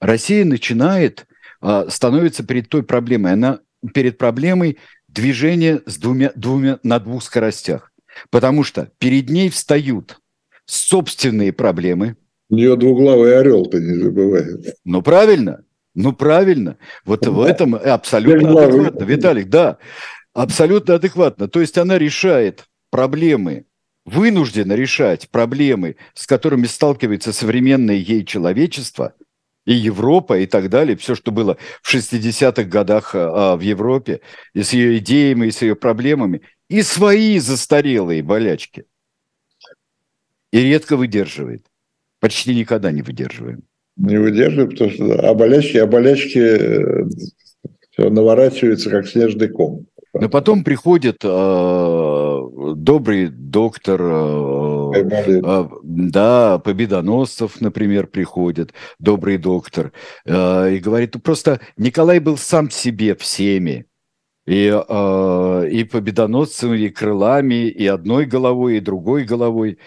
Россия начинает, а, становится перед той проблемой, она перед проблемой движения с двумя, двумя, на двух скоростях. Потому что перед ней встают собственные проблемы. У нее двуглавый орел, ты не забывай. Ну, правильно. Ну, правильно. Вот да. в этом абсолютно адекватно. Виталик, да, абсолютно адекватно. То есть она решает проблемы, вынуждена решать проблемы, с которыми сталкивается современное ей человечество, и Европа, и так далее, все, что было в 60-х годах а, в Европе, и с ее идеями, и с ее проблемами, и свои застарелые болячки и редко выдерживает. Почти никогда не выдерживаем. Не выдерживаем, потому что а болячки, а болячки э, все наворачиваются, как снежный ком. Но потом приходит э, добрый доктор, э, э, да, Победоносцев, например, приходит, добрый доктор, э, и говорит, просто Николай был сам себе всеми, и, э, и победоносцем, и крылами, и одной головой, и другой головой.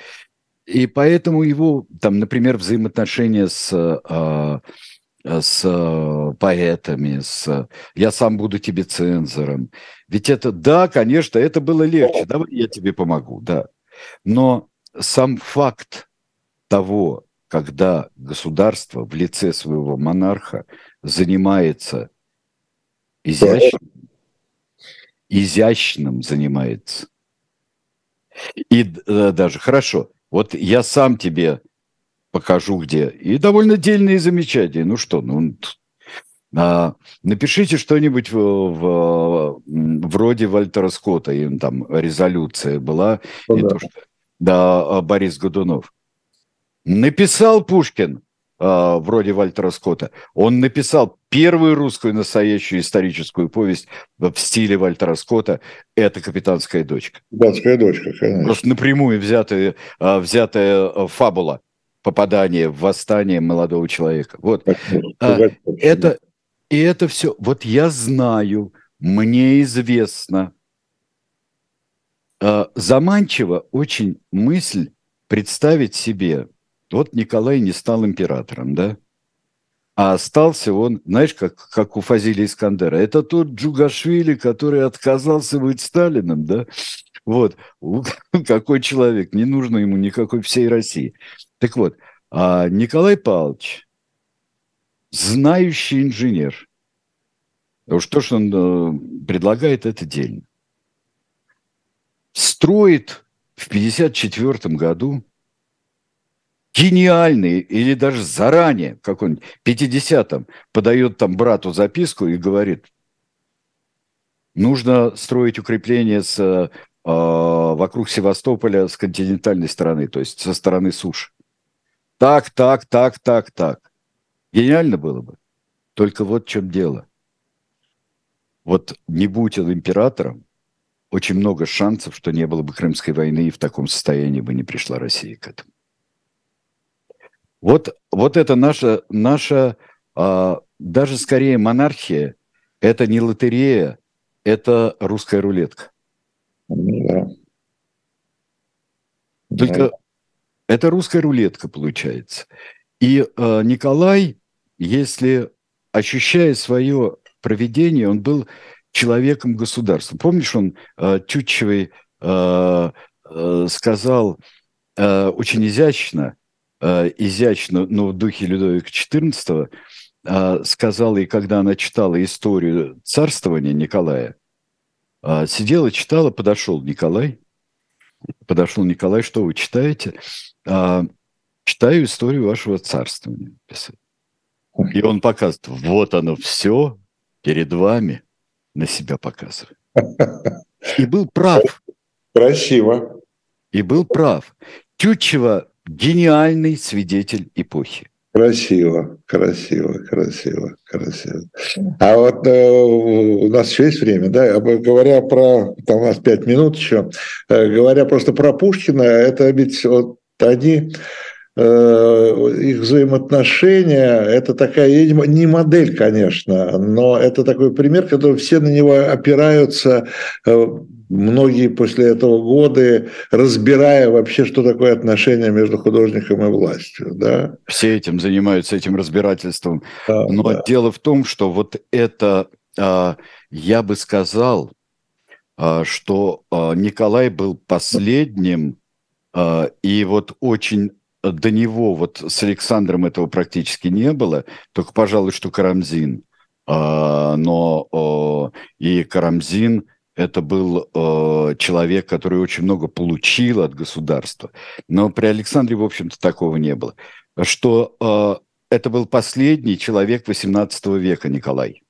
И поэтому его, там, например, взаимоотношения с, а, с поэтами, с «я сам буду тебе цензором». Ведь это, да, конечно, это было легче, давай я тебе помогу, да. Но сам факт того, когда государство в лице своего монарха занимается изящным, изящным занимается, и э, даже, хорошо, вот я сам тебе покажу где. И довольно дельные замечания. Ну что, ну, а, напишите что-нибудь в, в, вроде Вальтера Скотта, и там резолюция была, ну, и да. То, что, да, Борис Годунов. Написал Пушкин, а, вроде Вальтера Скотта, он написал первую русскую настоящую историческую повесть в стиле Вальтера Скотта «Это капитанская дочка». Капитанская дочка, конечно. Просто напрямую взятая, а, взятая а, фабула попадания в восстание молодого человека. Вот. Это, и это все. Вот я знаю, мне известно. Заманчиво очень мысль представить себе, вот Николай не стал императором, да? А остался он, знаешь, как, как у Фазилия Искандера. Это тот Джугашвили, который отказался быть Сталиным, да? Вот, *laughs* какой человек, не нужно ему никакой всей России. Так вот, а Николай Павлович, знающий инженер, уж то, что он э, предлагает, это дельно. Строит в 1954 году гениальный или даже заранее, как он, 50-м, подает там брату записку и говорит, нужно строить укрепление с, э, вокруг Севастополя с континентальной стороны, то есть со стороны суши. Так, так, так, так, так. Гениально было бы. Только вот в чем дело. Вот не будь он императором, очень много шансов, что не было бы Крымской войны, и в таком состоянии бы не пришла Россия к этому. Вот, вот это наша, наша а, даже скорее монархия, это не лотерея, это русская рулетка. Да. Только да. это русская рулетка получается. И э, Николай, если ощущая свое проведение, он был человеком государства. Помнишь, он э, Тютчевой э, сказал очень изящно, изящно, но в духе Людовика XIV, сказала, и когда она читала историю царствования Николая, сидела, читала, подошел Николай, подошел Николай, что вы читаете? Читаю историю вашего царствования. И он показывает, вот оно все перед вами, на себя показывает. И был прав. Красиво. И был прав. Тютчева – гениальный свидетель эпохи. Красиво, красиво, красиво, красиво. А вот э, у нас еще есть время, да? Говоря про, там у нас пять минут еще, э, говоря просто про Пушкина, это ведь вот они Э, их взаимоотношения, это такая, не модель, конечно, но это такой пример, который все на него опираются, э, многие после этого годы, разбирая вообще, что такое отношение между художником и властью. Да? Все этим занимаются, этим разбирательством. Да, но да. дело в том, что вот это, а, я бы сказал, а, что а, Николай был последним и вот очень до него вот с Александром этого практически не было, только, пожалуй, что Карамзин. Но и Карамзин это был человек, который очень много получил от государства. Но при Александре, в общем-то, такого не было. Что это был последний человек XVIII века, Николай.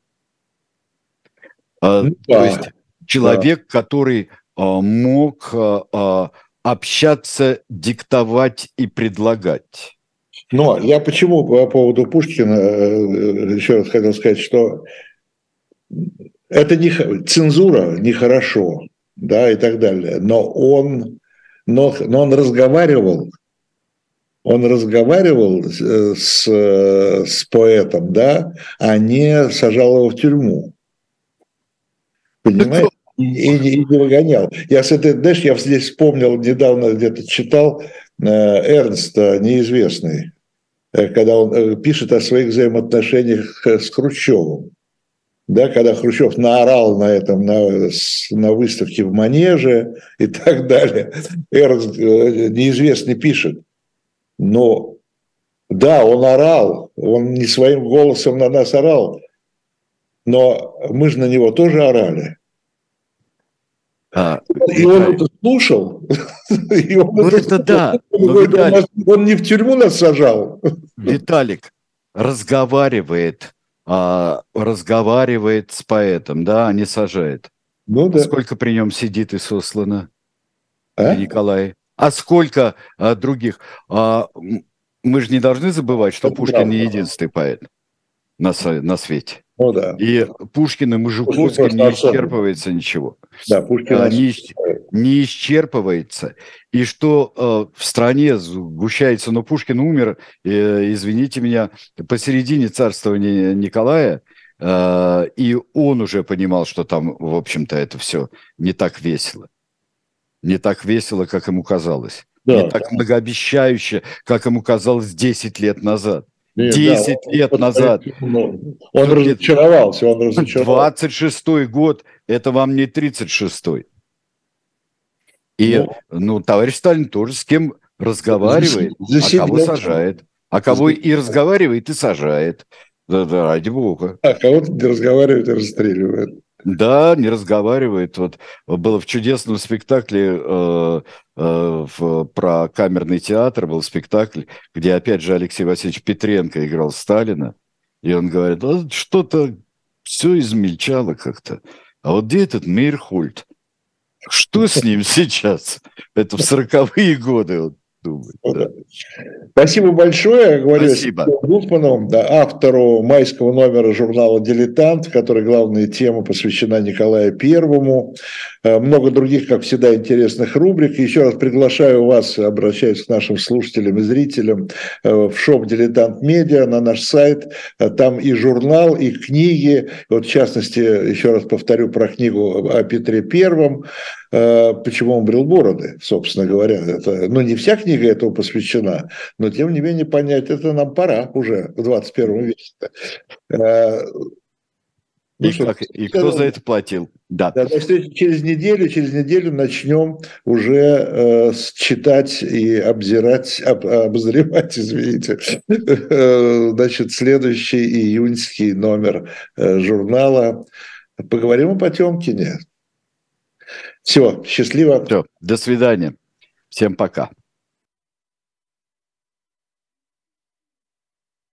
А, ну, То есть человек, да. который мог общаться, диктовать и предлагать. Но я почему по поводу Пушкина э, еще раз хотел сказать, что это не цензура нехорошо, да, и так далее. Но он, но, но он разговаривал, он разговаривал с, с поэтом, да, а не сажал его в тюрьму. Понимаете? и, и, и не выгонял. Я с этой, знаешь, я здесь вспомнил, недавно где-то читал э, Эрнста, неизвестный, э, когда он э, пишет о своих взаимоотношениях с Хрущевым. Да, когда Хрущев наорал на этом, на, на выставке в Манеже и так далее. Эрнст неизвестный пишет, но да, он орал, он не своим голосом на нас орал, но мы же на него тоже орали. А, и он это слушал. *laughs* И он ну, это, это да. Но, Виталик, он не в тюрьму нас сажал. Виталик разговаривает, а, разговаривает с поэтом, да, а не сажает. Ну, да. Сколько при нем сидит и сослано? А? Николай. А сколько а, других? А, мы же не должны забывать, что Пушкин не единственный поэт на, на свете. Ну да. И Пушкин и Мужиковский не исчерпывается ничего. Да, Пушкин а, не, не исчерпывается. И что э, в стране сгущается, но Пушкин умер, э, извините меня, посередине царствования Николая, э, и он уже понимал, что там, в общем-то, это все не так весело. Не так весело, как ему казалось. Да, не так многообещающе, как ему казалось 10 лет назад. 10 да, лет он, назад. Он, он разочаровался, он разочаровался. 26-й год, это вам не 36-й. И, ну, ну, товарищ Сталин тоже с кем разговаривает, за, за а кого сажает. А кого и разговаривает, и сажает. Да, да, ради бога. А кого-то не разговаривает и расстреливает. Да, не разговаривает. Вот было в чудесном спектакле э, э, в, про камерный театр, был спектакль, где опять же Алексей Васильевич Петренко играл Сталина, и он говорит, а что-то все измельчало как-то. А вот где этот Мейрхольд? Что с ним сейчас? Это в сороковые годы. Думать. Да. Спасибо большое, говорю Спасибо. Гутману, да, автору майского номера журнала «Дилетант», в которой главная тема посвящена Николаю Первому. Э, много других, как всегда, интересных рубрик. Еще раз приглашаю вас, обращаюсь к нашим слушателям и зрителям, э, в шоп «Дилетант Медиа», на наш сайт. Э, там и журнал, и книги. Вот, в частности, еще раз повторю про книгу о Петре Первом. Э, почему он брил бороды, собственно говоря. Это, ну, не вся книга этому посвящена, но тем не менее понять, это нам пора уже в 21 веке. Э, Ну, и, что, как, и кто за это платил? Да. да то через неделю, через неделю начнем уже э, читать и обзирать, об, обозревать, *laughs* извините, э, значит, следующий июньский номер журнала. Поговорим о Потемкине. Все, счастливо. Все, до свидания. Всем пока.